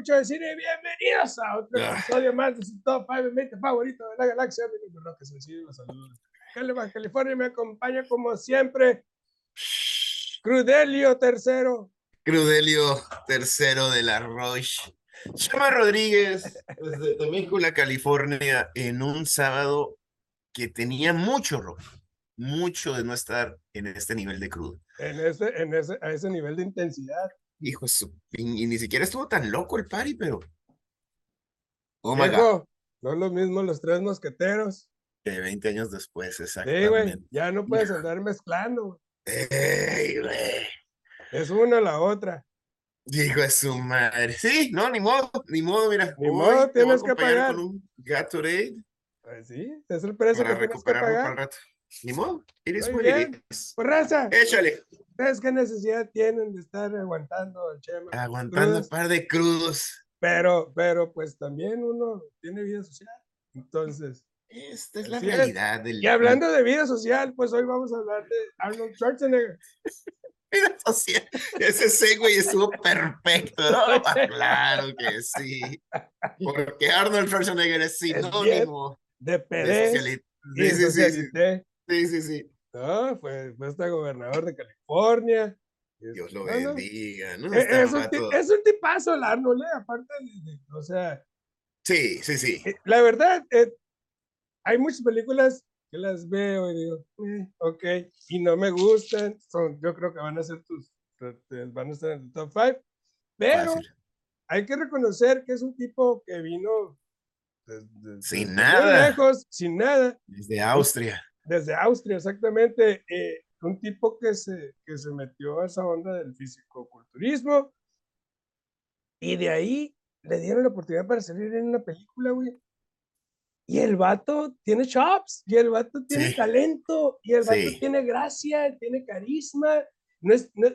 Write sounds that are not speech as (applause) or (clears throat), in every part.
amigos? Te dicen que hablo mucho de cine. Bienvenidos a otro Ah. episodio más de su top 5 mente favorito de la galaxia. Mi nombre es Sencillo, los saludos. California me acompaña como siempre Crudelio tercero. Crudelio tercero de la Roche. Chama Rodríguez, desde Temícula, California, en un sábado que tenía mucho rock, mucho de no estar en este nivel de crudo. En ese, en ese, a ese nivel de intensidad. Hijo de su y ni siquiera estuvo tan loco el party, pero. Oh my God. No es lo mismo los tres mosqueteros. Que 20 años después, Sí, güey. exactamente. Ya no puedes andar mezclando. güey. Ey, güey. Es una la otra. Hijo de su madre. Sí, no, ni modo, ni modo, mira. Ni modo, tienes que pagar. Con un Gatorade Pues sí, es el precio para que tienes que recuperarlo para el rato. Ni modo, eres Muy bien. Pues raza, Échale. ¿Ustedes qué necesidad tienen de estar aguantando el chema? Aguantando un par de crudos. Pero, pero pues también uno tiene vida social. Entonces, Esta es la es. realidad del y hablando de vida social, pues hoy vamos a hablar de Arnold Schwarzenegger. (laughs) vida social. Ese segue estuvo perfecto. ¿no? (laughs) Ah, Claro que sí. Porque Arnold Schwarzenegger es sinónimo De de PD y Sí, sí, sí, sí. socialité. Sí, sí, sí. No, fue, fue hasta gobernador de California. Dios lo no, no, bendiga, ¿no? e- Este Es, un, vato- es un tipazo el Arnold, eh, aparte de, de- o sea, Sí, sí, sí. Eh, La verdad, eh, hay muchas películas que las veo y digo, "Eh, ok, y no me gustan, son, yo creo que van a ser tus, van a estar en el top 5, pero Fácil. hay que reconocer que es un tipo que vino Sin nada. lejos, sin nada, Desde Austria. Desde Austria exactamente, eh, un tipo que se, que se metió a esa onda del fisicoculturismo y de ahí le dieron la oportunidad para salir en una película, güey. Y el vato tiene chops, y el vato tiene Sí. talento, y el vato Sí. tiene gracia, tiene carisma. No es, no-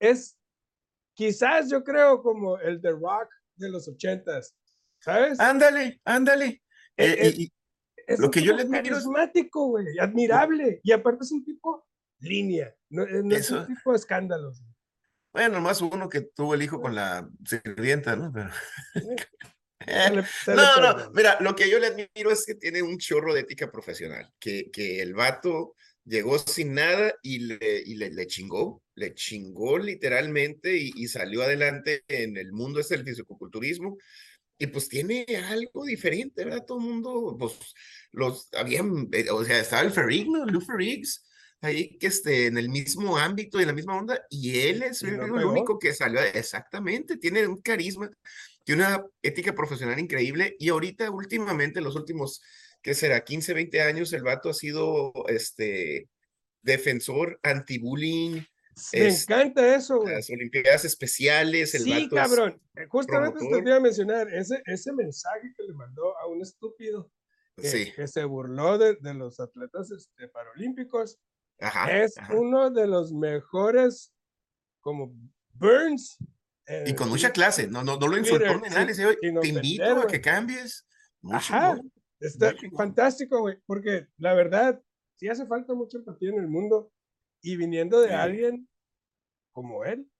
es quizás yo creo como el The Rock de los ochentas, ¿sabes? Ándale, ándale. Eh, Eh, es lo que yo le admiro carismático, güey, admirable. Y aparte es un tipo línea, no, eh, no es un tipo de escándalos. bueno, más uno que tuvo el hijo con la sirvienta, ¿no? Pero- (laughs) (laughs) No, no, mira, lo que yo le admiro es que tiene un chorro de ética profesional, que, que el vato llegó sin nada y le, y le, le chingó, le chingó literalmente y, y salió adelante en el mundo este del fisicoculturismo y pues tiene algo diferente, ¿verdad? Todo el mundo, pues, los, habían, eh, o sea, estaba el Ferrigno, Lou Ferriggs, ahí que esté en el mismo ámbito y en la misma onda, y él es el, único que salió, exactamente, tiene un carisma, tiene una ética profesional increíble, y ahorita, últimamente, los últimos, ¿qué será? 15, 20 años, el vato ha sido, este, defensor anti-bullying, Me es- encanta eso, güey. las Olimpiadas Especiales, el Sí, cabrón. Justamente esto te iba a mencionar, ese, ese mensaje que le mandó a un estúpido que, sí, que se burló de, de los atletas este, paralímpicos, ajá, es ajá. uno de los mejores como Burns. Y eh, con mucha clase, no, no, no lo insultó ni nada, sin- le dice, "Oye, sin te invito ofender, a que cambies. Muy Ajá. Está fantástico, güey, porque la verdad, sí hace falta mucha empatía en el mundo y viniendo de Sí. alguien como él,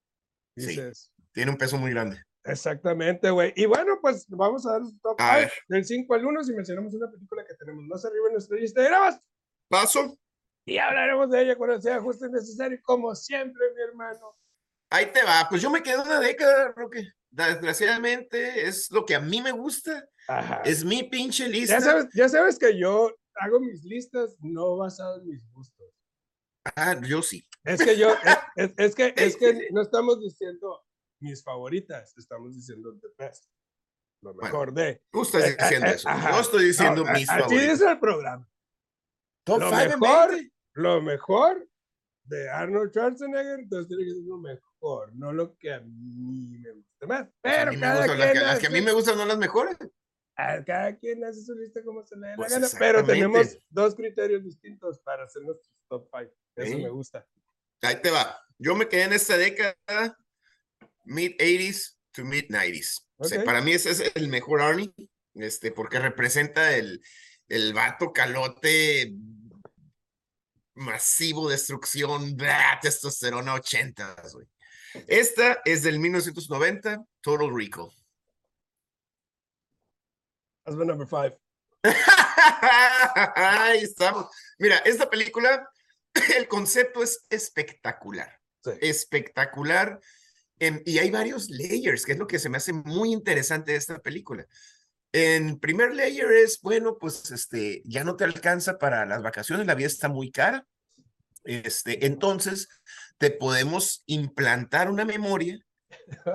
Sí. dices, Tiene un peso muy grande. exactamente, güey. Y bueno, pues vamos a dar su top A 5 ver. del 5 al 1 si mencionamos una película que tenemos más arriba en nuestra lista de grabas Paso, y hablaremos de ella cuando sea justo y necesario, como siempre, mi hermano. ahí te va. Pues yo me quedé una década, Roque. Desgraciadamente es lo que a mí me gusta. Ajá. Es mi pinche lista. Ya sabes, ya sabes que yo hago mis listas no basado en mis gustos. Ah, yo sí. Es que yo, es, es- es que, es (laughs) que no estamos diciendo mis favoritas, estamos diciendo the best, lo Bueno, mejor de. Tú estás Eh, eh, diciendo eh, eso. ajá. Yo estoy diciendo No, a- mis así dice el programa. Top lo mejor. 20. Lo mejor de Arnold Schwarzenegger, entonces tiene que ser lo mejor, no lo que a mí me gusta más. Pues a Pero mí me cada gustan las, que, las que a mí me gustan no las mejores. Cada quien hace su lista como se le dé la Pues gana, pero tenemos dos criterios distintos para hacer nuestros top 5. Eso Sí. me gusta. Ahí te va. Yo me quedé en esta década, mid 80s to mid 90s. O sea, para mí ese es el mejor Arnie, este, porque representa el, el vato calote masivo, destrucción, bla, testosterona 80, güey. Esta es del 1990, Total Recall. Husband number five. (laughs) Ahí estamos. Mira, esta película, (clears throat) el concepto es espectacular. Sí. Espectacular. En- y hay varios layers, que es lo que se me hace muy interesante de esta película. En primer layer es, bueno, pues este, ya no te alcanza para las vacaciones, la vida está muy cara. Este, entonces, te podemos implantar una memoria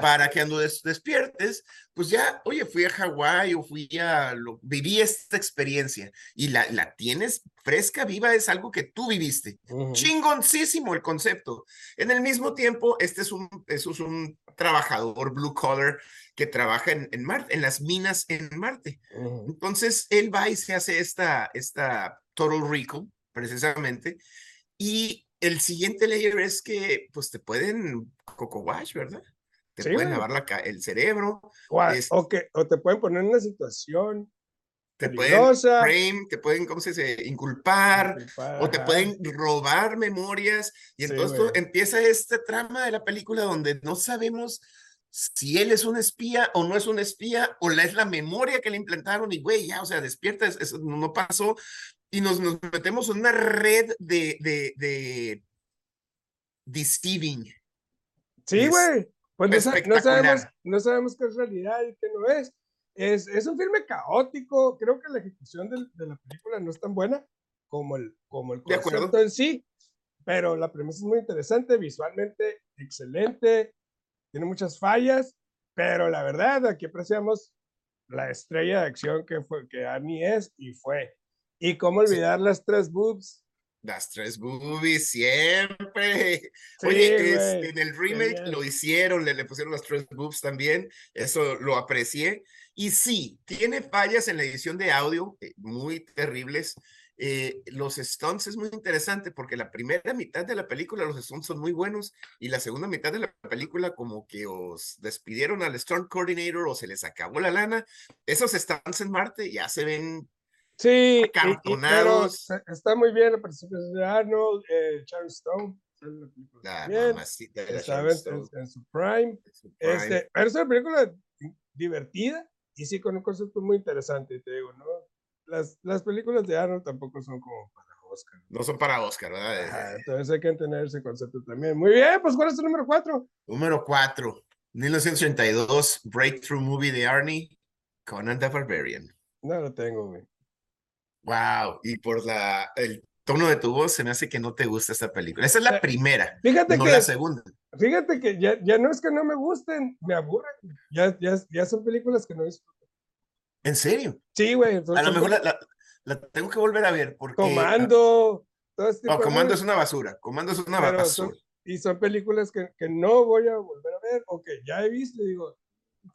para que cuando des- despiertes, pues ya, oye, fui a Hawái o fui a, lo, viví esta experiencia y la, la tienes fresca, viva, es algo que tú viviste. Ujú. Chingoncísimo el concepto. En el mismo tiempo, este es un, eso es un trabajador blue collar que trabaja en, en Marte, en las minas en Marte. Ujú. Entonces, él va y se hace esta, esta Total Recall, precisamente. Y el siguiente layer es que, pues, te pueden coco wash, ¿verdad? Te Sí, pueden lavar la el cerebro, O, es- o que, o te pueden poner en una situación te pueden peligrosa. frame, te pueden, ¿cómo se dice? Inculpar, o te pueden robar memorias. Y Sí, entonces empieza esta trama de la película donde no sabemos si él es un espía o no es un espía, o la es la memoria que le implantaron y güey, ya, o sea, despierta, es- eso no pasó. Y nos, nos metemos en una red de, de, de deceiving. Sí, Es güey. Pues no, sabemos, no sabemos qué es realidad y qué no es. Es, es un filme caótico. Creo que la ejecución del- de, la película no es tan buena como el, como el concepto en sí. Pero la premisa es muy interesante, visualmente excelente, tiene muchas fallas, pero la verdad, aquí apreciamos la estrella de acción que, fue, que Annie es y fue. Y cómo Sí. olvidar las tres boobs. Las tres boobies, siempre. (laughs) Sí, Oye, este, en el remake genial. lo hicieron, le, le pusieron las tres boobs también, eso lo aprecié. Y sí, tiene fallas en la edición de audio, eh, muy terribles. Eh, los stunts es muy interesante porque la primera mitad de la película los stunts son muy buenos y la segunda mitad de la película como que os despidieron al stunt coordinator o se les acabó la lana. Esos stunts en Marte ya se ven Sí, se- está muy bien la participación de Arnold, eh, Sharon Stone, en la mamacita de Sharon en, en- en su prime. su prime. Este, pero es una película divertida y sí con un concepto muy interesante, te digo, ¿no? Las, las películas de Arnold tampoco son como para Oscar. No son para Oscar, ¿verdad? Ajá, entonces hay que entender ese concepto también. Muy bien, pues ¿cuál es tu número cuatro? Número 4, 1982, Breakthrough Movie de Arnie, Conan the Barbarian. No lo tengo, güey. Wow, y por la, el tono de tu voz se me hace que no te gusta esta película. Esa es la Eh, primera, Fíjate no que, la segunda. fíjate que ya, ya no es que no me gusten, me aburren. Ya, ya, ya son películas que no disfruto. ¿En serio? Sí, güey. A lo mejor la, la- la tengo que volver a ver porque... Comando, todo este No, de Comando cosas, es una basura. Comando es una pero basura. son- y son películas que, que no voy a volver a ver o que ya he visto y digo,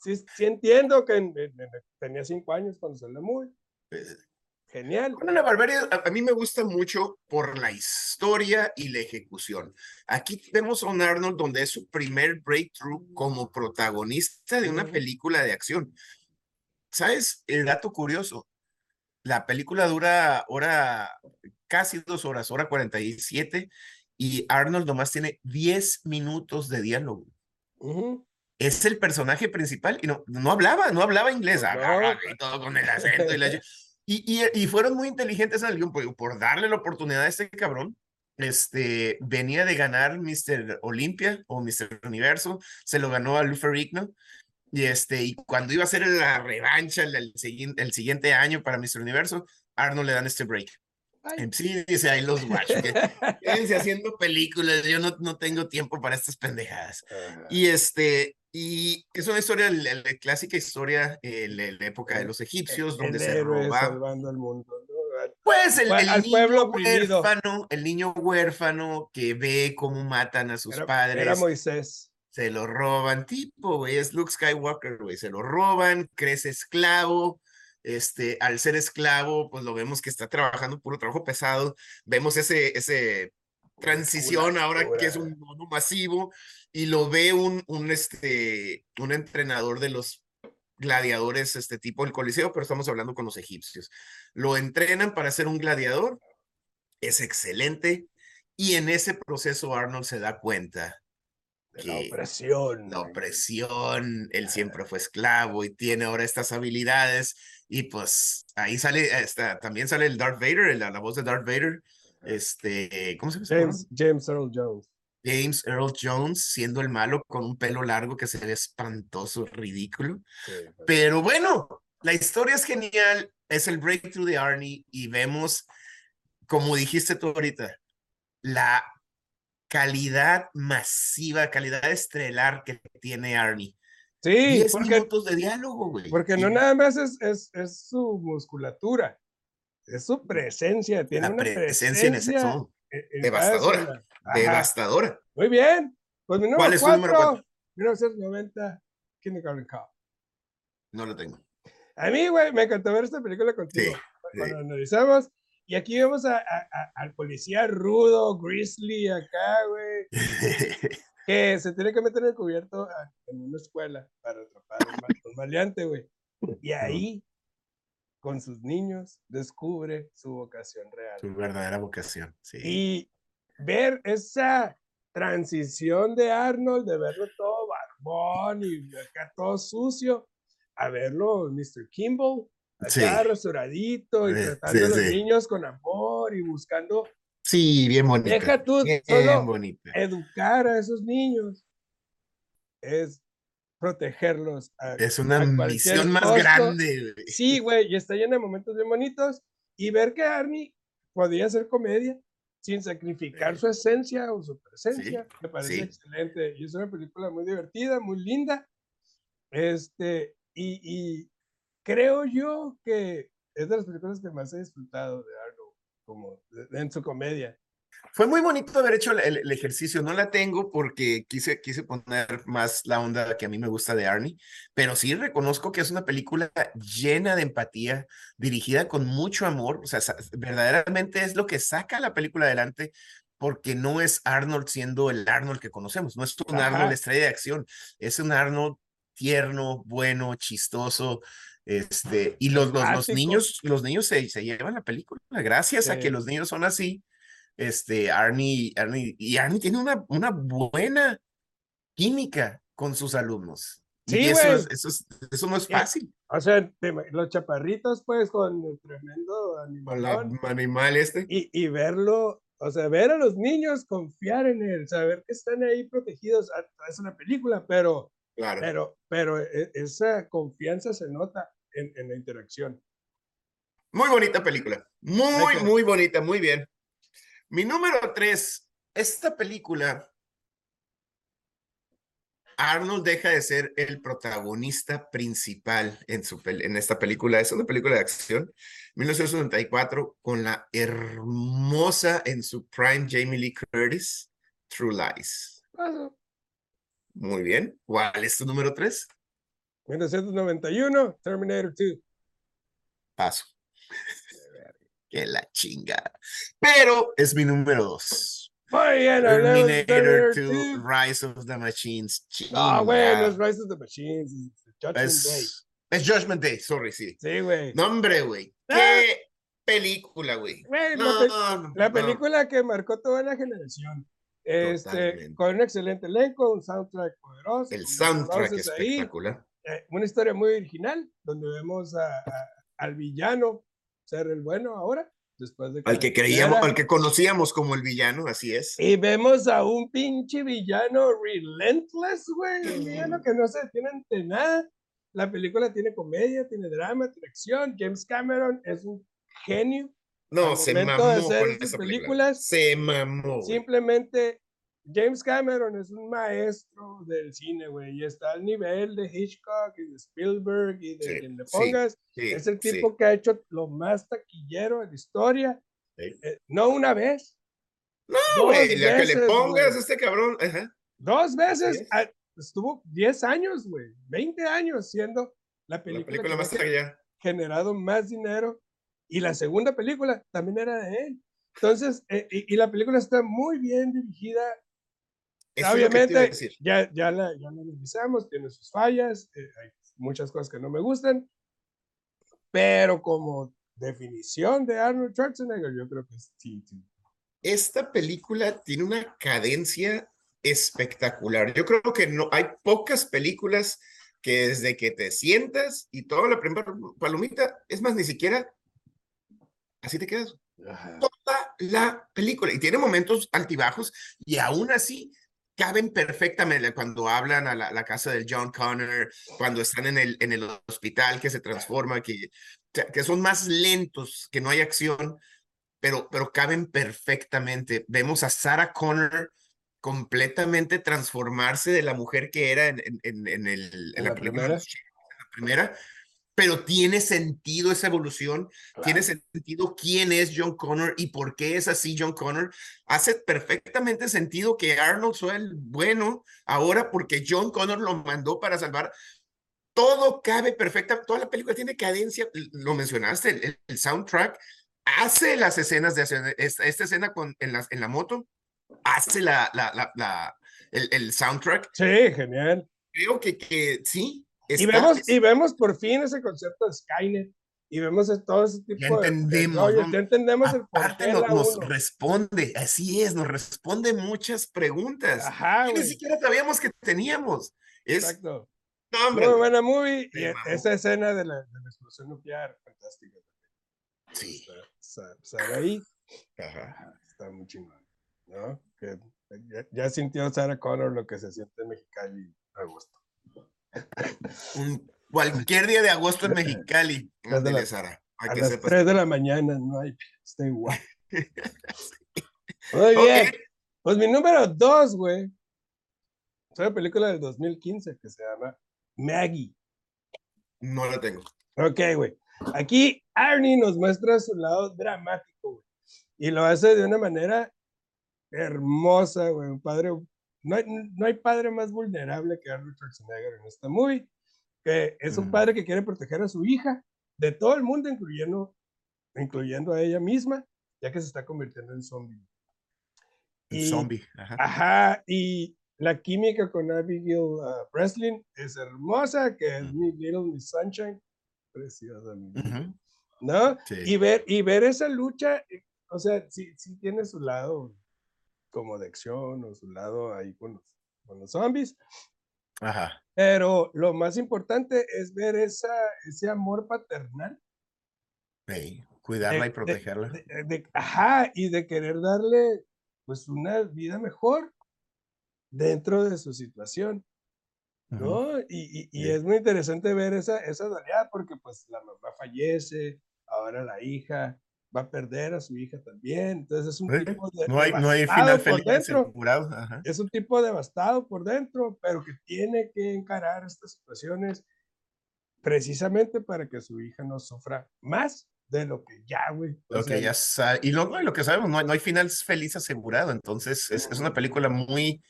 sí, sí entiendo que en- en- en- tenía cinco años cuando salió muy Eh, genial. Conan the Barbarian a, mí me gusta mucho por la historia y la ejecución. Aquí vemos a un Arnold donde es su primer breakthrough como protagonista de una película de acción. ¿Sabes? El dato curioso. La película dura hora, casi dos horas, hora 47, y Arnold nomás tiene 10 minutos de diálogo. Ujú. Es el personaje principal y no, no hablaba, no hablaba inglés, ah, y todo con el acento y la (laughs) y, y, y fueron muy inteligentes en el guion, por, por darle la oportunidad a este cabrón. Este venía de ganar Mr. Olympia o Mr. Universo, se lo ganó a Lou Ferrigno. Y este, y cuando iba a ser la revancha el, el, siguiente, el siguiente año para Mr. Universo, Arnold le dan este break. Ay. Em, Sí, dice ahí los que Quédense haciendo películas, yo no, no tengo tiempo para estas pendejadas. Ajá. Y este, y es una historia, la, la clásica historia eh, de la época de los egipcios, el donde se salvando al mundo. ¿no? Pues el, el niño pueblo oprimido. huérfano, el niño huérfano que ve cómo matan a sus Era, padres, era Moisés. se lo roban, tipo, güey, es Luke Skywalker, güey, se lo roban, crece esclavo, este, al ser esclavo, pues lo vemos que está trabajando puro trabajo pesado, vemos ese, ese transición ahora que es un mono masivo y lo ve un, un, este, un entrenador de los gladiadores, este tipo del Coliseo, pero estamos hablando con los egipcios. Lo entrenan para ser un gladiador, es excelente, y en ese proceso Arnold se da cuenta, que la opresión. La opresión, él siempre fue esclavo y tiene ahora estas habilidades. Y pues ahí sale, está, también sale el Darth Vader, la, la voz de Darth Vader. Este, ¿cómo se llama? James, James Earl Jones. James Earl Jones siendo el malo con un pelo largo que se ve espantoso, ridículo. Pero bueno, la historia es genial, es el breakthrough de Arnie y vemos, como dijiste tú ahorita, la calidad masiva, calidad estelar que tiene Arnie. Sí, Diez minutos de diálogo, güey. Porque no nada más es, es, es, su musculatura, es su presencia. Tiene una presencia, en ese son. devastadora. Devastadora. Muy bien. Pues mi ¿Cuál es su número 4? 1990, Kindergarten Cop. No lo tengo. A mí, güey, me encantó ver esta película contigo. Cuando analizamos, y aquí vemos a, al policía rudo, grizzly acá, güey, (laughs) que se tiene que meter en el cubierto en una escuela para atrapar a un maleante, güey. Y ahí, con sus niños, descubre su vocación real. Su verdadera vocación, sí. Y ver esa transición de Arnold, de verlo todo barbón y acá todo sucio, a verlo Mr. Kimball, acá restauradito y tratando a los niños con amor y buscando. Sí, bien bonito. Deja tú bien educar a esos niños. Es protegerlos. es una misión más grande. Sí, güey, y está llena de momentos bien bonitos. Y ver que Arnie podía hacer comedia sin sacrificar su esencia o su presencia, me parece excelente. Y es una película muy divertida, muy linda. Este, y, y creo yo que es de las películas que más he disfrutado de Arnold, como en su comedia. Fue muy bonito haber hecho el, ejercicio. No la tengo porque quise, quise poner más la onda que a mí me gusta de Arnie, pero sí reconozco que es una película llena de empatía, dirigida con mucho amor. O sea, verdaderamente es lo que saca la película adelante porque no es Arnold siendo el Arnold que conocemos, no es un Arnold estrella de acción, es un Arnold tierno, bueno, chistoso, este, y los, los, niños, los niños se, se, llevan la película, gracias a que los niños son así, este, Arnie, Arnie, y Arnie tiene una, una buena química con sus alumnos. Sí, y eso, eso, eso, no es fácil. O sea, los chaparritos, pues, con el tremendo animal. animal este. Y, y verlo, o sea, ver a los niños confiar en él, saber que están ahí protegidos, es una película, pero, claro. pero, pero e, esa confianza se nota en, en la interacción. Muy bonita película, muy, muy bonita, muy bien. Mi número tres, esta película, Arnold deja de ser el protagonista principal en, su en esta película. Es una película de acción, 1974, con la hermosa en su prime Jamie Lee Curtis, True Lies. Muy bien. ¿Cuál es tu número tres? 1991, Terminator 2. Paso que la chinga. Pero es mi número dos. Terminator 2, Rise of the Machines. Ah, güey, no es Rise of the Machines, Judgment es, Day. Es Judgment Day, sorry, sí. Sí, güey. No, hombre, güey. Ah. Qué película, güey. No, la, película que marcó toda la generación. Este, con un excelente elenco, un soundtrack poderoso. El soundtrack espectacular. Eh, una historia muy original, donde vemos a, al villano ser el bueno ahora. Después de al que creíamos, al que conocíamos como el villano, así es. Y vemos a un pinche villano relentless, güey. Villano que no se detiene ante nada. La película tiene comedia, tiene drama, tiene acción. James Cameron es un genio. No, se mamó con esa películas. Se mamó. Simplemente James Cameron es un maestro del cine, güey, y está al nivel de Hitchcock y de Spielberg y de quien le pongas. es el tipo que ha hecho lo más taquillero en la historia. Eh, no una vez. No, güey, la que le pongas a este cabrón. Dos veces. Ah, estuvo 10 años, güey, 20 años siendo la película, la película más allá. generado más dinero. Y la segunda película también era de él. Entonces, eh, y, y, la película está muy bien dirigida, Obviamente, ya, ya, la, ya la analizamos, tiene sus fallas, eh, hay muchas cosas que no me gustan, pero como definición de Arnold Schwarzenegger, yo creo que sí. Esta película tiene una cadencia espectacular. Yo creo que no hay pocas películas que desde que te sientas y toda la primera palomita, es más, ni siquiera así te quedas. Toda la película. Y tiene momentos altibajos y aún así caben perfectamente cuando hablan a la, casa del John Connor, cuando están en el, en el hospital que se transforma, que, que son más lentos, que no hay acción, pero, pero caben perfectamente. Vemos a Sarah Connor completamente transformarse de la mujer que era en, en, en, el, en la, primera? la primera, pero tiene sentido esa evolución, tiene sentido quién es John Connor y por qué es así John Connor. Hace perfectamente sentido que Arnold sea el bueno ahora porque John Connor lo mandó para salvar. Todo cabe perfecta, toda la película tiene cadencia, lo mencionaste, el, soundtrack hace las escenas de esta, esta escena con, en, la, en la moto, hace la, la, la, el, el, soundtrack. Sí, genial. Creo que, que sí. Y, vemos, y vemos por fin ese concepto de Skynet. Y vemos todo ese tipo ya entendemos, de, Ya entendemos el Aparte nos, nos responde, así es, nos responde muchas preguntas. Ajá, Ni siquiera sabíamos que teníamos. Es, Exacto. Muy buena movie. y esa escena de la, de la, explosión nuclear, fantástica. Sí. Sale ahí. Ajá. Está muy chingón. ¿no? Que ya, sintió Sarah Connor lo que se siente en Mexicali cualquier día de agosto en Mexicali. (laughs) de Sara. A, las 3 de la mañana, no hay, está igual. (laughs) Muy bien. Pues mi número 2, güey. Es una película del 2015 que se llama Maggie. No la tengo. Ok, güey. Aquí Arnie nos muestra su lado dramático, güey. Y lo hace de una manera hermosa, güey. Un padre, no hay, no hay padre más vulnerable que Arnold Schwarzenegger en esta movie, que es un padre que quiere proteger a su hija de todo el mundo, incluyendo, incluyendo a ella misma, ya que se está convirtiendo en zombie. Y, zombie, ajá. ajá. Y la química con Abigail uh, Breslin es hermosa, que es mi Little Miss Sunshine. Preciosa, ¿no? Y, ver, y ver esa lucha, eh, o sea, sí, sí tiene su lado como de acción o su lado ahí con los, con los zombies. Ajá. Pero lo más importante es ver esa, ese amor paternal. cuidarla y protegerla. ajá, y de querer darle pues una vida mejor dentro de su situación. ¿No? y, y, y, es muy interesante ver esa, esa dualidad porque pues la mamá fallece, ahora la hija, va a perder a su hija también. Entonces es un tipo de no hay, no hay final feliz dentro. Es un tipo devastado por dentro, pero que tiene que encarar estas situaciones precisamente para que su hija no sufra más de lo que ya, güey. Lo que ya sabe. Y luego lo que sabemos, no hay, no hay final feliz asegurado. Entonces es, es una película muy,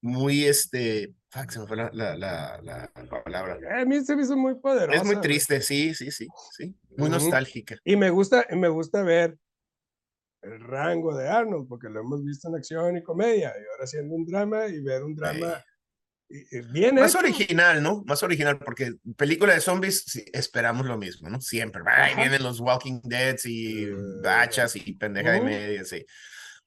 muy, este, se me fue la, la, la, palabra. A mí se me hizo muy poderosa. Es muy triste, sí, sí, sí, sí. Muy nostálgica. Y me gusta, me gusta ver el rango de Arnold, porque lo hemos visto en acción y comedia, y ahora haciendo un drama y ver un drama bien Más original, ¿no? Más original, porque película de zombies esperamos lo mismo, ¿no? Siempre. Vienen los Walking Dead y eh, bachas y pendeja de media, sí.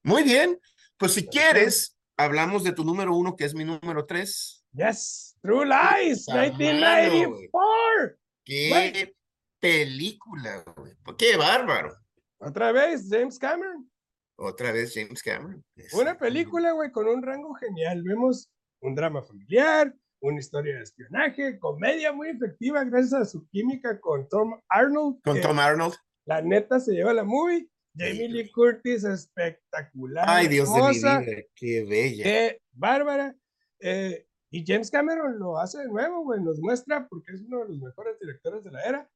Muy bien, pues si quieres, hablamos de tu número uno, que es mi número tres. Yes, True Lies, 1994. Qué película, güey. Qué bárbaro. Otra vez, James Cameron. Otra vez, James Cameron. Una película, güey, con un rango genial. Vemos un drama familiar, una historia de espionaje, comedia muy efectiva gracias a su química con Tom Arnold. Con Tom Arnold. La neta se lleva la movie. Jamie Lee Curtis, espectacular. Ay, Dios de mi vida, qué bella. Qué bárbara. Eh, y James Cameron lo hace de nuevo, güey, nos muestra porque es uno de los mejores directores de la era,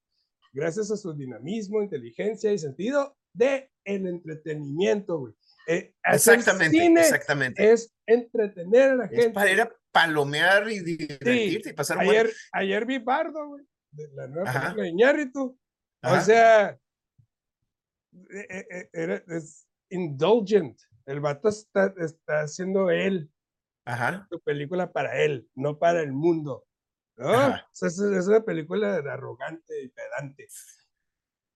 gracias a su dinamismo, inteligencia y sentido de el entretenimiento, güey. Eh, exactamente, exactamente. Es entretener a la gente. para ir a palomear y divertirse y pasar ayer, ayer vi Bardo, güey, de la nueva película de Iñárritu. O sea, es indulgent. El vato está, está haciendo él Ajá. su película para él, no para el mundo. ¿no? es, una película arrogante y pedante.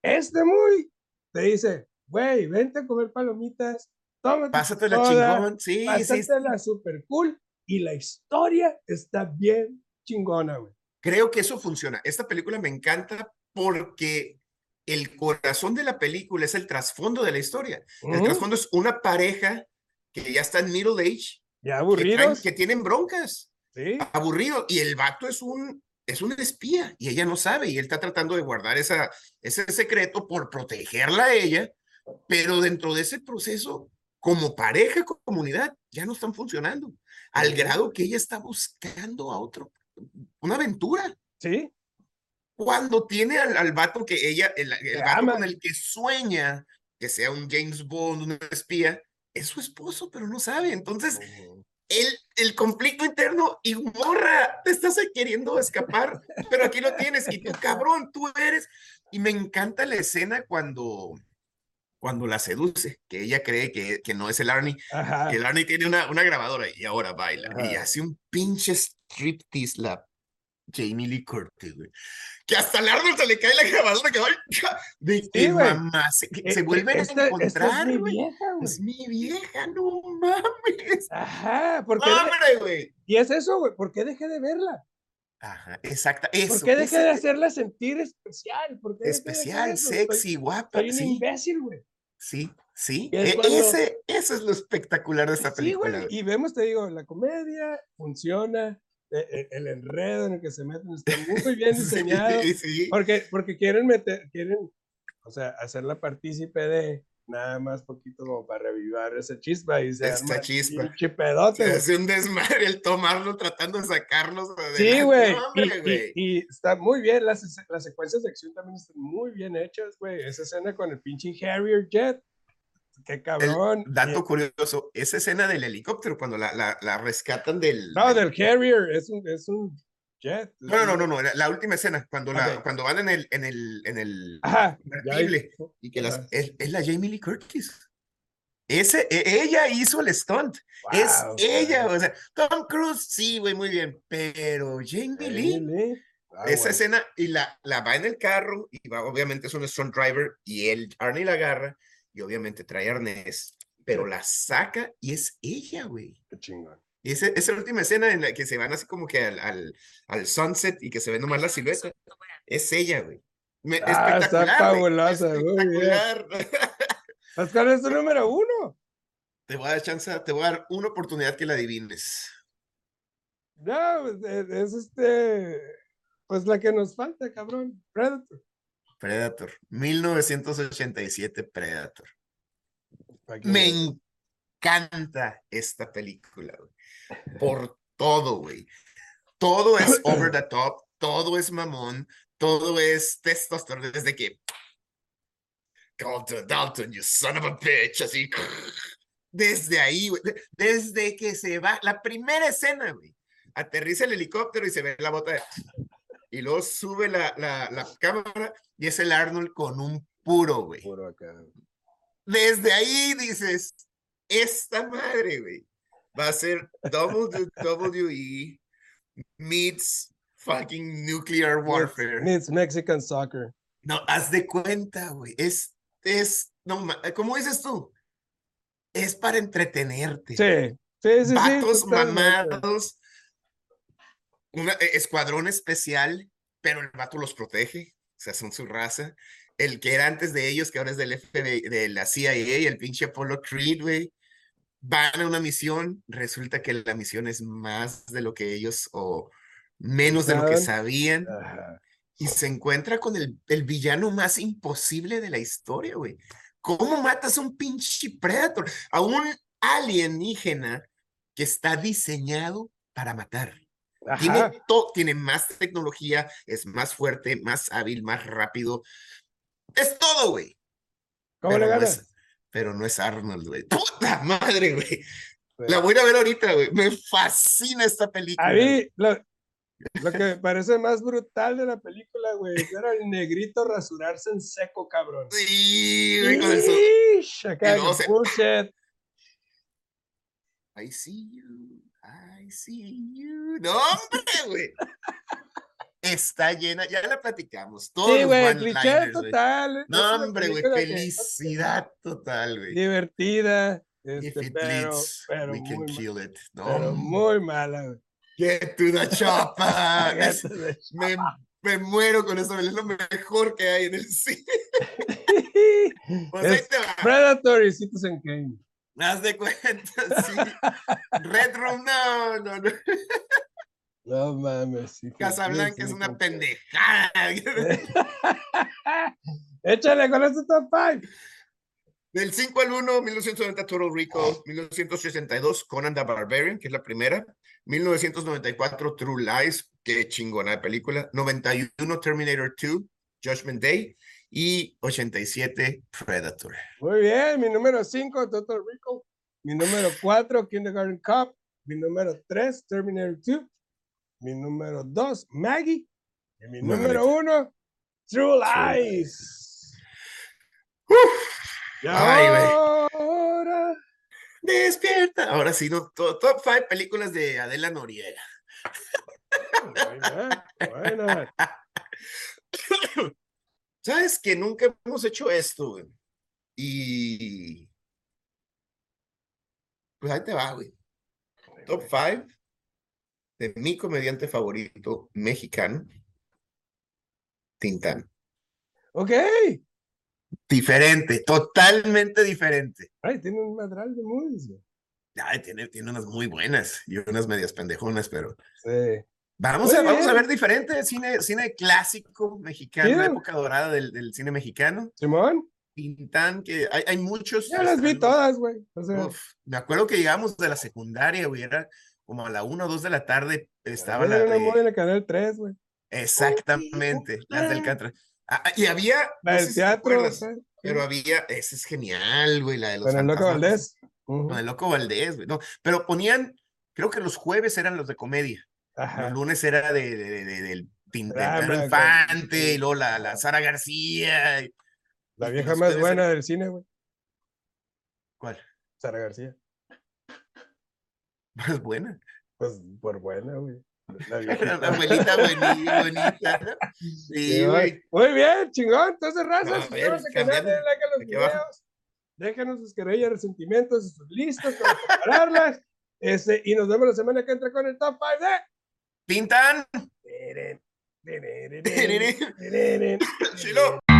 Este muy te dice, güey, vente a comer palomitas, tómate Pásatela toda, chingón, sí, sí. pásatela super cool y la historia está bien chingona, güey. Creo que eso funciona. Esta película me encanta porque el corazón de la película es el trasfondo de la historia. El trasfondo es una pareja que ya está en middle age, Ya que, traen- aburridos. que tienen broncas, Sí. aburrido, y el vato es un, es un espía, y ella no sabe, y él está tratando de guardar esa, ese secreto por protegerla a ella, pero dentro de ese proceso, como pareja, como comunidad, ya no están funcionando, al grado que ella está buscando a otro, una aventura. Sí. Cuando tiene al, al vato que ella, el, el vato ama. con el que sueña que sea un James Bond, un espía, es su esposo, pero no sabe. Entonces, el, el conflicto interno y morra, te estás queriendo escapar, pero aquí lo tienes y tú (laughs) cabrón, tú eres. Y me encanta la escena cuando, cuando la seduce, que ella cree que, que no es el Arnie, Ajá. que el Arnie tiene una, una grabadora y ahora baila y hace un pinche striptease la Jamie Lee Curtis, güey. Que hasta al Arnold se le cae la grabadora que va de Sí, que güey. mamá se, Eh, se eh, vuelven esta- a esta encontrar, es mi güey. vieja, güey. Es mi vieja, no mames. Ajá, porque Hombre, güey. y es eso, güey, ¿por qué dejé de verla? Ajá, exacta. ¿Por Eso. qué dejé de hacerla sentir especial? ¿Por qué de especial, sexy, Soy, guapa. soy un Sí, imbécil, güey. sí, sí. Y es E- cuando- ese, eso es lo espectacular de esta película. güey. Y vemos, te digo, la comedia funciona, e- e- el enredo en el que se meten está (laughs) muy bien diseñado. Sí, sí. Porque, porque quieren meter, quieren, o sea, hacerla partícipe de nada más poquito como para revivar esa chispa y se Esta arma chispa. pinche pedote, Se güey. hace un desmadre el tomarlo tratando de sacarlos. Sí, adelante. güey. No, Y, güey. y- y está muy bien, las, las secuencias de acción también están muy bien hechas, güey. Esa escena con el pinche Harrier Jet, qué El cabrón. dato Y- curioso, esa escena del helicóptero, cuando la, la, la rescatan del... no, del- Harrier, es un, es un jet. es No, no, no, no, la, la última escena, cuando, la, Ok. cuando van en el, en el, en el Ajá, y que las, es, es la Jamie Lee Curtis. Ese, e- ella hizo el stunt. es Wow, ella, güey. o sea, Tom Cruise, sí, güey, muy bien, pero Jamie Lee, Lee. Ah, esa güey. escena, y la, la va en el carro, y va, obviamente es un stunt driver, y él, Arnie la agarra, y obviamente trae arnés, pero la saca, y es ella, güey. Qué chingón. Y esa, esa última escena en la que se van así como que al, al, al sunset y que se ve nomás la silueta, es ella, güey. Me- Ah, está espectacular, güey, fabulosa, espectacular. Pascal es tu número uno. Te voy a dar chance, te voy a dar una oportunidad que la adivines. No, pues, es, es este, pues la que nos falta, cabrón. Predator. Predator, 1987 Predator. Me encanta esta película, güey. Por todo, güey. Todo es (clears throat) over the top, todo es mamón, todo es testosterona, desde que Dalton, Dalton, you son of a bitch, así. Desde ahí, güey. de- Desde que se va, la primera escena, güey. Aterriza el helicóptero y se ve la bota de... Y luego sube la, la, la cámara y es el Arnold con un puro, güey. Puro acá. Desde ahí dices, esta madre, güey, va a ser WWE meets fucking nuclear warfare. Meets Mexican soccer. No, haz de cuenta, güey. Es, es, no, ¿cómo dices tú? Es para entretenerte. Sí, sí, sí. sí, Vatos totalmente. mamados. Una, eh, escuadrón especial, pero el vato los protege. O sea, son su raza. El que era antes de ellos, que ahora es del FBI, de la CIA, el pinche Apollo Creed, güey. Van a una misión, resulta que la misión es más de lo que ellos o menos de lo que sabían Ajá. y se encuentra con el, el villano más imposible de la historia, güey. ¿Cómo matas a un pinche Predator? A un alienígena que está diseñado para matar. Tiene, to- tiene más tecnología, es más fuerte, más hábil, más rápido. Es todo, güey. ¿Cómo le pero no ganas? es- pero no es Arnold, güey. ¡Puta madre, güey! Sí. La voy a ver ahorita, güey. Me fascina esta película. A mí, lo, lo que me parece más brutal de la película, güey, era el negrito rasurarse en seco, cabrón. Sí, güey, con eso. Acá, se- bullshit. I see you, I see you. No, hombre, güey. Está llena, ya la platicamos. Todos Sí, güey, cliché total. es No, hombre, güey, película que- felicidad total, güey. Divertida, If Este, it pero, bleeds, pero, we can kill it. No, pero muy mala, güey. Get to the chopper. (laughs) (laughs) Me, me muero con eso, es lo mejor que hay en el cine. (laughs) Pues ahí Es te va. Predator y Citizen Kane. Haz de cuenta, (laughs) sí. Red Room, no, no, no. No mames. sí, Casablanca es una pendejada. (laughs) Échale con este top 5. Del 5 al 1, 1990 Total Recall, 1982 Conan the Barbarian, que es la primera, 1994 True Lies, que chingona de película, 91 Terminator 2, Judgment Day y 87 Predator. Muy bien, mi número 5, Total Recall. Mi número 4, Kindergarten Cop. Mi número 3, Terminator 2. Mi número 2, Maggie. Y mi número 1, True Lies. Ahora, Despierta. Ahora sí, no, to- top 5 películas de Adela Noriega. Buena, buena. (laughs) ¿Sabes que nunca hemos hecho esto, güey? Y. Pues ahí te va, güey. Top 5 de mi comediante favorito mexicano, Tintán. Ok. Diferente, totalmente diferente. Ay, tiene un madral de movies. güey. Ay, tiene, tiene unas muy buenas y unas medias pendejonas, pero Sí. Vamos, a, vamos a bien. ver diferente cine, cine clásico mexicano, Chido. época dorada del, del cine mexicano. Simón, Tintán, que hay, hay muchos. ya las vi todas, güey. O sea, Uf, me acuerdo que llegamos de la secundaria, güey, era como a la 1 o 2 de la tarde, estaba la de- en el canal 3, güey. Exactamente, las del ah. Catra. Ah, ah, y había, La no del teatro, pero había, ese es genial, güey, la de los Con el loco Valdés. Con el loco Valdés, güey, no, pero ponían, creo que los jueves eran los de comedia, Ajá. los lunes era de, de- de- de- del con- Infante, y luego la, la Sara García, y- La (laughs) vieja más buena del cine, güey. ¿cuál? Sara García. (laughs) Más buena. Pues por buena, güey. La (laughs) una abuelita bueni- bonita, ¿no? Sí, güey. Muy bien, chingón. Entonces, raza, A ver, cambiando denle like a los abajo. videos. Déjenos sus querellas, resentimientos listas para prepararlas. Este, y nos vemos la semana que entra con el top 5 Pintan. Chilo. (laughs)